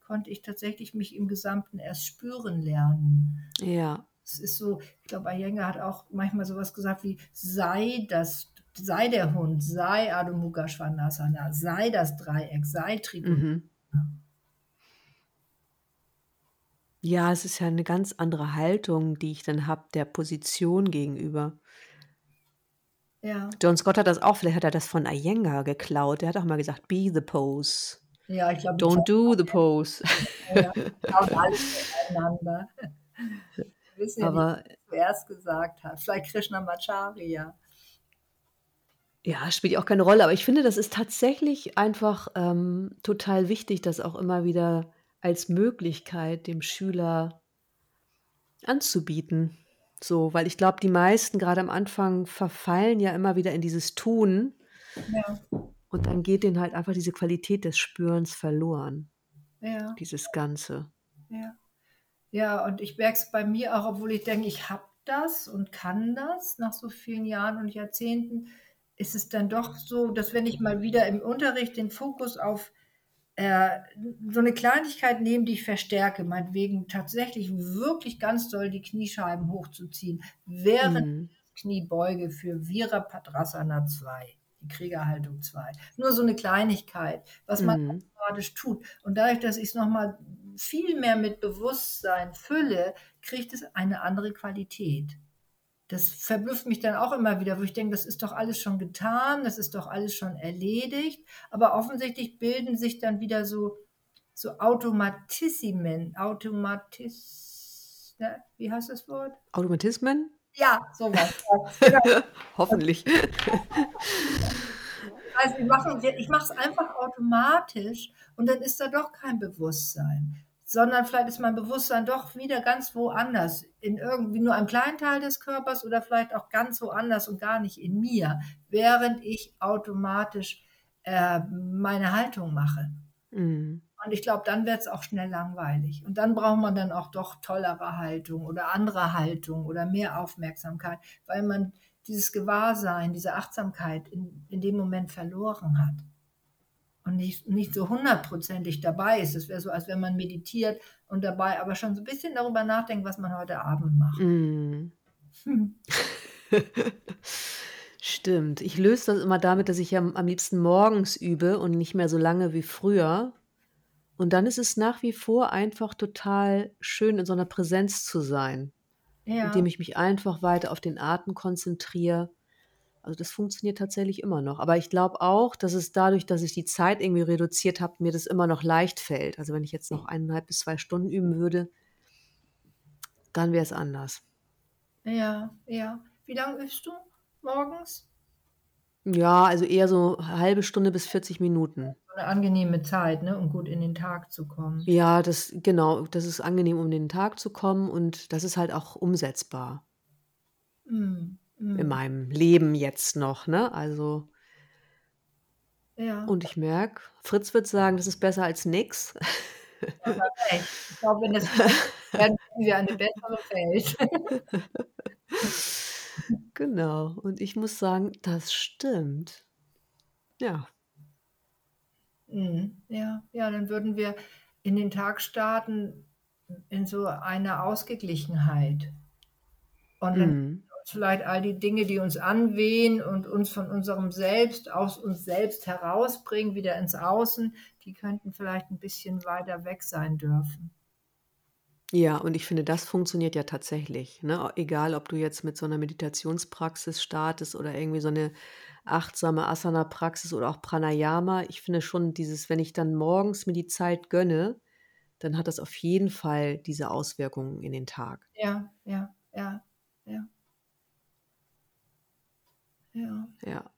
konnte ich tatsächlich mich im Gesamten erst spüren lernen. Ja. Es ist so, ich glaube, Iyengar hat auch manchmal sowas gesagt wie, sei das, sei der Hund, sei Adho Mukha Svanasana, sei das Dreieck, sei Trikonasana. Mhm. Ja, es ist ja eine ganz andere Haltung, die ich dann habe der Position gegenüber. Ja. John Scott hat das auch, vielleicht hat er das von Iyengar geklaut. Der hat auch mal gesagt, be the pose. Ja, ich glaube, die Don't do the pose. Ja, klauen alles miteinander. Wir wissen ja nicht, Aber wer zuerst gesagt hat. Vielleicht Krishnamacharya. ja, spielt ja auch keine Rolle. Aber ich finde, das ist tatsächlich einfach ähm, total wichtig, das auch immer wieder als Möglichkeit dem Schüler anzubieten. So, weil ich glaube, die meisten gerade am Anfang verfallen ja immer wieder in dieses Tun Ja, und dann geht denen halt einfach diese Qualität des Spürens verloren, ja, dieses Ganze. ja. Ja, und ich merke es bei mir auch, obwohl ich denke, ich habe das und kann das nach so vielen Jahren und Jahrzehnten, ist es dann doch so, dass wenn ich mal wieder im Unterricht den Fokus auf äh, so eine Kleinigkeit nehme, die ich verstärke, meinetwegen tatsächlich wirklich ganz doll die Kniescheiben hochzuziehen, während Mhm. Kniebeuge für Virabhadrasana 2, die Kriegerhaltung 2. Nur so eine Kleinigkeit, was man Mhm. automatisch tut. Und dadurch, dass ich es nochmal viel mehr mit Bewusstsein fülle, kriegt es eine andere Qualität. Das verblüfft mich dann auch immer wieder, wo ich denke, das ist doch alles schon getan, das ist doch alles schon erledigt. Aber offensichtlich bilden sich dann wieder so, so Automatismen, Automatis, ne? wie heißt das Wort? Automatismen? Ja, sowas. Ja. Hoffentlich. Also ich mache es einfach automatisch und dann ist da doch kein Bewusstsein, sondern vielleicht ist mein Bewusstsein doch wieder ganz woanders, in irgendwie nur einem kleinen Teil des Körpers oder vielleicht auch ganz woanders und gar nicht in mir, während ich automatisch äh, meine Haltung mache. Mhm. Und ich glaube, dann wird es auch schnell langweilig. Und dann braucht man dann auch doch tollere Haltung oder andere Haltung oder mehr Aufmerksamkeit, weil man dieses Gewahrsein, diese Achtsamkeit in, in dem Moment verloren hat. Und nicht, nicht so hundertprozentig dabei ist. Es wäre so, als wenn man meditiert und dabei aber schon so ein bisschen darüber nachdenkt, was man heute Abend macht. Hm. Stimmt. Ich löse das immer damit, dass ich am, am liebsten morgens übe und nicht mehr so lange wie früher. Und dann ist es nach wie vor einfach total schön, in so einer Präsenz zu sein, Ja, indem ich mich einfach weiter auf den Atem konzentriere. Also das funktioniert tatsächlich immer noch. Aber ich glaube auch, dass es dadurch, dass ich die Zeit irgendwie reduziert habe, mir das immer noch leicht fällt. Also wenn ich jetzt noch eineinhalb bis zwei Stunden üben würde, dann wäre es anders. Ja, ja. Wie lange übst du morgens? Ja, also eher so halbe Stunde bis 40 Minuten. Eine angenehme Zeit, ne, um gut in den Tag zu kommen. Ja, das genau, das ist angenehm, um in den Tag zu kommen und das ist halt auch umsetzbar Mhm, in meinem Leben jetzt noch, ne? Also Ja. und ich merke, Fritz wird sagen, das ist besser als nix. Recht. Ich glaube, wenn das werden wir eine bessere Welt. Genau. Und ich muss sagen, das stimmt. Ja. Mhm. Ja, ja, dann würden wir in den Tag starten in so einer Ausgeglichenheit. Und dann Mhm. Vielleicht all die Dinge, die uns anwehen und uns von unserem Selbst, aus uns selbst herausbringen, wieder ins Außen, die könnten vielleicht ein bisschen weiter weg sein dürfen. Ja, und ich finde, das funktioniert ja tatsächlich, ne? Egal, ob du jetzt mit so 'ner Meditationspraxis startest oder irgendwie so 'ne achtsame Asana-Praxis oder auch Pranayama. Ich finde schon dieses wenn ich dann morgens mir die Zeit gönne, dann hat das auf jeden Fall diese Auswirkungen in den Tag. Ja, ja, ja, ja. Ja. Ja.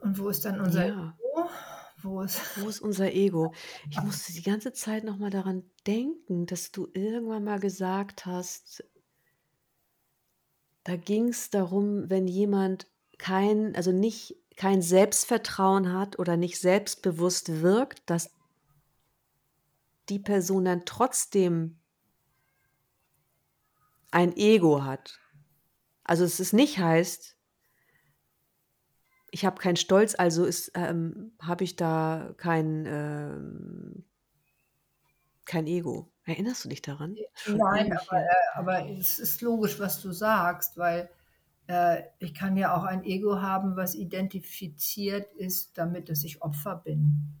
Und wo ist dann unser Ja. Ego? Wo ist Wo ist unser Ego? Ich musste die ganze Zeit noch mal daran denken, dass du irgendwann mal gesagt hast da ging's darum, wenn jemand kein also nicht kein Selbstvertrauen hat oder nicht selbstbewusst wirkt, dass die Person dann trotzdem ein Ego hat. Also, es nicht heißt ich habe keinen Stolz, also ist ähm, habe ich da kein, ähm kein Ego. Erinnerst du dich daran? Ist schon Nein, aber, äh aber es ist logisch, was du sagst, weil, äh, ich kann ja auch ein Ego haben, was identifiziert ist damit, dass ich Opfer bin.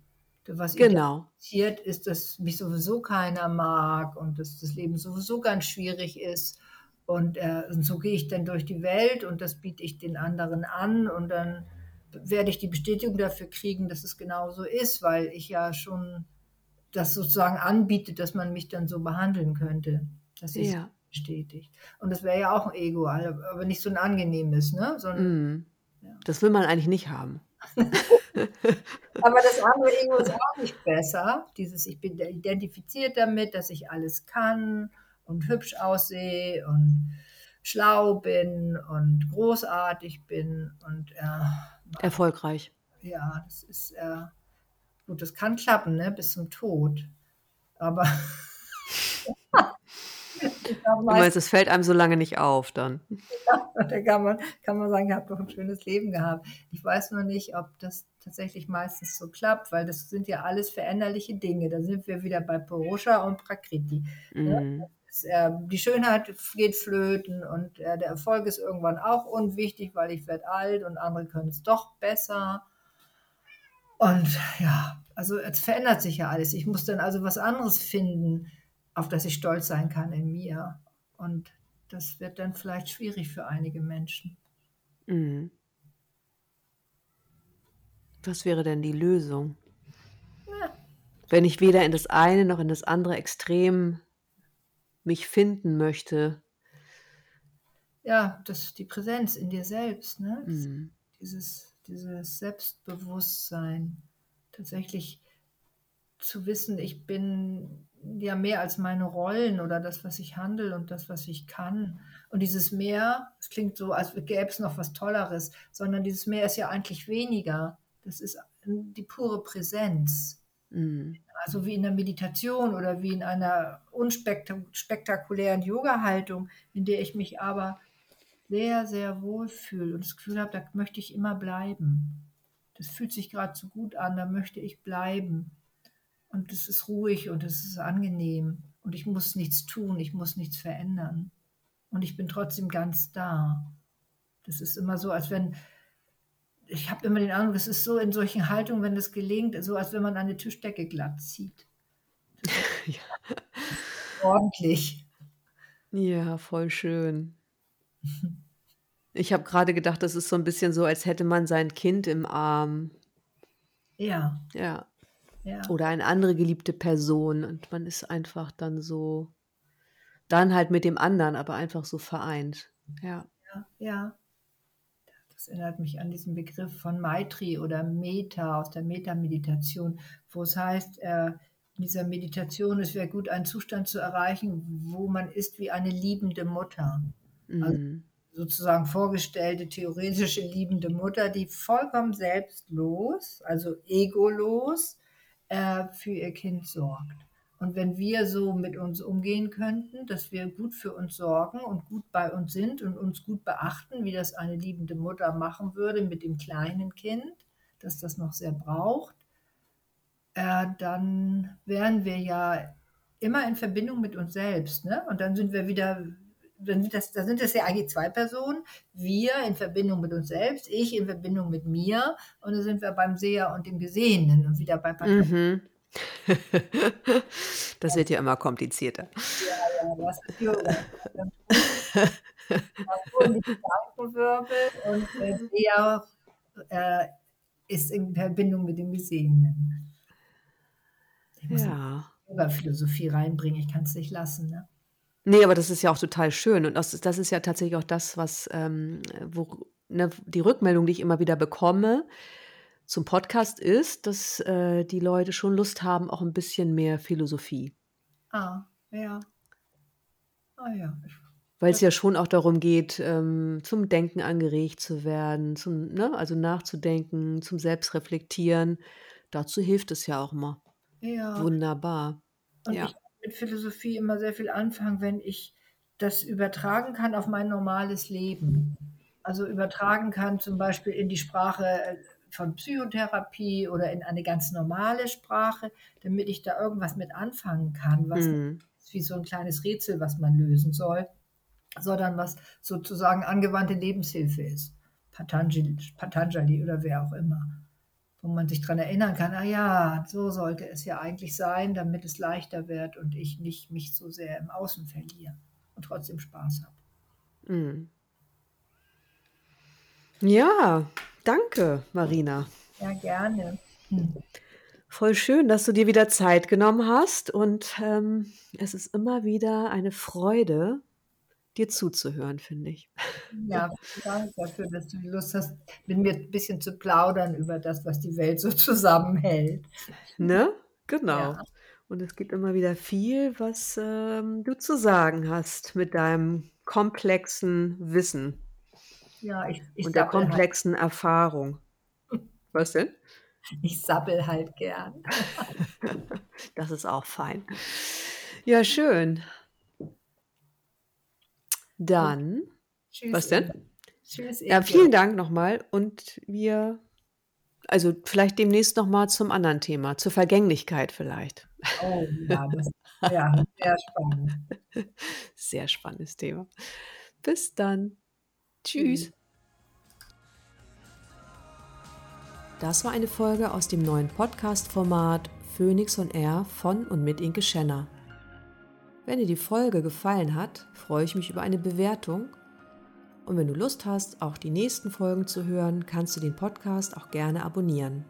Was Genau. identifiziert ist, dass mich sowieso keiner mag und dass das Leben sowieso ganz schwierig ist. Und, äh, und so gehe ich dann durch die Welt und das biete ich den anderen an und dann werde ich die Bestätigung dafür kriegen, dass es genauso ist, weil ich ja schon das sozusagen anbiete, dass man mich dann so behandeln könnte, dass sich Ja. bestätigt. Und das wäre ja auch ein Ego, aber nicht so ein angenehmes, ne? So 'n Mhm. ja. Das will man eigentlich nicht haben. Aber das andere Ego ist auch nicht besser. Dieses ich bin identifiziert damit, dass ich alles kann und hübsch aussehe und schlau bin und großartig bin und, äh, Erfolgreich. ja, das ist, äh gut, das kann klappen, ne, bis zum Tod. Aber Du meinst, es fällt einem so lange nicht auf dann? Ja, da kann man kann man sagen: „Ich habe doch 'n schönes Leben gehabt.“ Ich weiß nur nicht, ob das tatsächlich meistens so klappt, weil das sind ja alles veränderliche Dinge. Da sind wir wieder bei Purusha und Prakriti, ne? Mhm. Das, äh die Schönheit geht flöten und, äh, der Erfolg ist irgendwann auch unwichtig, weil ich werde alt und andere können's doch besser. Und ja, also, es verändert sich ja alles. Ich muss dann also was anderes finden, auf das ich stolz sein kann in mir. Und das wird dann vielleicht schwierig für einige Menschen. Mhm. Was wäre denn die Lösung? Ja. Wenn ich weder in das eine noch in das andere Extrem mich finden möchte. Ja, das die Präsenz in dir selbst, ne? Mhm. Dieses dieses Selbstbewusstsein. Tatsächlich zu wissen, ich bin ja mehr als meine Rollen oder das, was ich handle und das, was ich kann. Und dieses Mehr, es klingt so, als gäbe es noch was Tolleres, sondern dieses Mehr ist ja eigentlich weniger. Das ist die pure Präsenz. Mhm. Also wie in der Meditation oder wie in einer unspekta spektakulären Yogahaltung, in der ich mich aber sehr, sehr wohl fühle und das Gefühl habe, da möchte ich immer bleiben. Das fühlt sich grad so gut an, da möchte ich bleiben. Und es ist ruhig und es ist angenehm und ich muss nichts tun, ich muss nichts verändern. Und ich bin trotzdem ganz da. Das ist immer so, als wenn ich habe immer den Eindruck, das ist so in solchen Haltungen, wenn das gelingt, so als wenn man eine Tischdecke glatt zieht. Ja. Ordentlich. Ja, voll schön. Ich habe grade gedacht, das ist so 'n bisschen so, als hätte man sein Kind im Arm. Ja. Ja. Ja. Oder eine andere geliebte Person und man ist einfach dann so dann halt mit dem anderen, aber einfach so vereint. Ja. Ja, ja. Das erinnert mich an diesen Begriff von Maitri oder Meta aus der Meta-Meditation, wo es heißt, äh, in dieser Meditation, es wäre gut, einen Zustand zu erreichen, wo man ist wie eine liebende Mutter. Also Mhm. sozusagen vorgestellte, theoretische liebende Mutter, die vollkommen selbstlos, also egolos, äh, für ihr Kind sorgt. Und wenn wir so mit uns umgehen könnten, dass wir gut für uns sorgen und gut bei uns sind und uns gut beachten, wie das eine liebende Mutter machen würde mit dem kleinen Kind, das das noch sehr braucht, äh, dann wären wir ja immer in Verbindung mit uns selbst. Ne? Und dann sind wir wieder, dann sind das, da sind das ja eigentlich zwei Personen. Wir in Verbindung mit uns selbst, ich in Verbindung mit mir. Und dann sind wir beim Seher und dem Gesehenen und wieder bei Patrick. Mhm. Das wird ja immer komplizierter. Ja, Yoga? Dann die Gedankenwirbel und der Seher äh, ist in Verbindung mit dem Gesehenen. Ich muss Ja. über Philosophie reinbringen, ich kann es nicht lassen. Ne? Nee, aber das ist ja auch total schön. Und das ist, das ist ja tatsächlich auch das, was, ähm, wo, ne, die Rückmeldung, die ich immer wieder bekomme zum Podcast ist, dass äh, die Leute schon Lust haben, auch ein bisschen mehr Philosophie. Ah, ja. Ah ja. Weil es ja schon auch darum geht, ähm, zum Denken angeregt zu werden, zum, ne, also nachzudenken, zum Selbstreflektieren. Dazu hilft es ja auch mal. Ja. Wunderbar. Und Ja. ich kann mit Philosophie immer sehr viel anfangen, wenn ich das übertragen kann auf mein normales Leben. Also übertragen kann zum Beispiel in die Sprache von Psychotherapie oder in eine ganz normale Sprache, damit ich da irgendwas mit anfangen kann, was Hm. ist wie so ein kleines Rätsel, was man lösen soll, sondern was sozusagen angewandte Lebenshilfe ist. Patanjali, Patanjali oder wer auch immer. Wo man sich daran erinnern kann, ah ja, so sollte es ja eigentlich sein, damit es leichter wird und ich nicht mich so sehr im Außen verliere und trotzdem Spaß habe. Hm. Ja, danke, Marina. Ja, gerne. Hm. Voll schön, dass du dir wieder Zeit genommen hast und ähm, es ist immer wieder eine Freude, dir zuzuhören, finde ich. Ja, vielen Dank dafür, dass du die Lust hast, mit mir ein bisschen zu plaudern über das, was die Welt so zusammenhält. Ne? Genau. Ja. Und es gibt immer wieder viel, was ähm, du zu sagen hast mit deinem komplexen Wissen Ja, ich, ich, und der halt, komplexen Erfahrung. Was denn? ich sabbel halt gern. Das ist auch fein. Ja, schön. Dann, Tschüss. was denn? Tschüss, Ja, vielen Dank nochmal und wir, also vielleicht demnächst nochmal zum anderen Thema, zur Vergänglichkeit vielleicht. Oh ja, das ja, sehr spannend. Sehr spannendes Thema. Bis dann. Tschüss. Tschüss. Das war eine Folge aus dem neuen Podcast-Format Phoenix on Air von und mit Inke Schenner. Wenn dir die Folge gefallen hat, freue ich mich über eine Bewertung. Und wenn du Lust hast, auch die nächsten Folgen zu hören, kannst du den Podcast auch gerne abonnieren.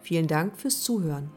Vielen Dank fürs Zuhören.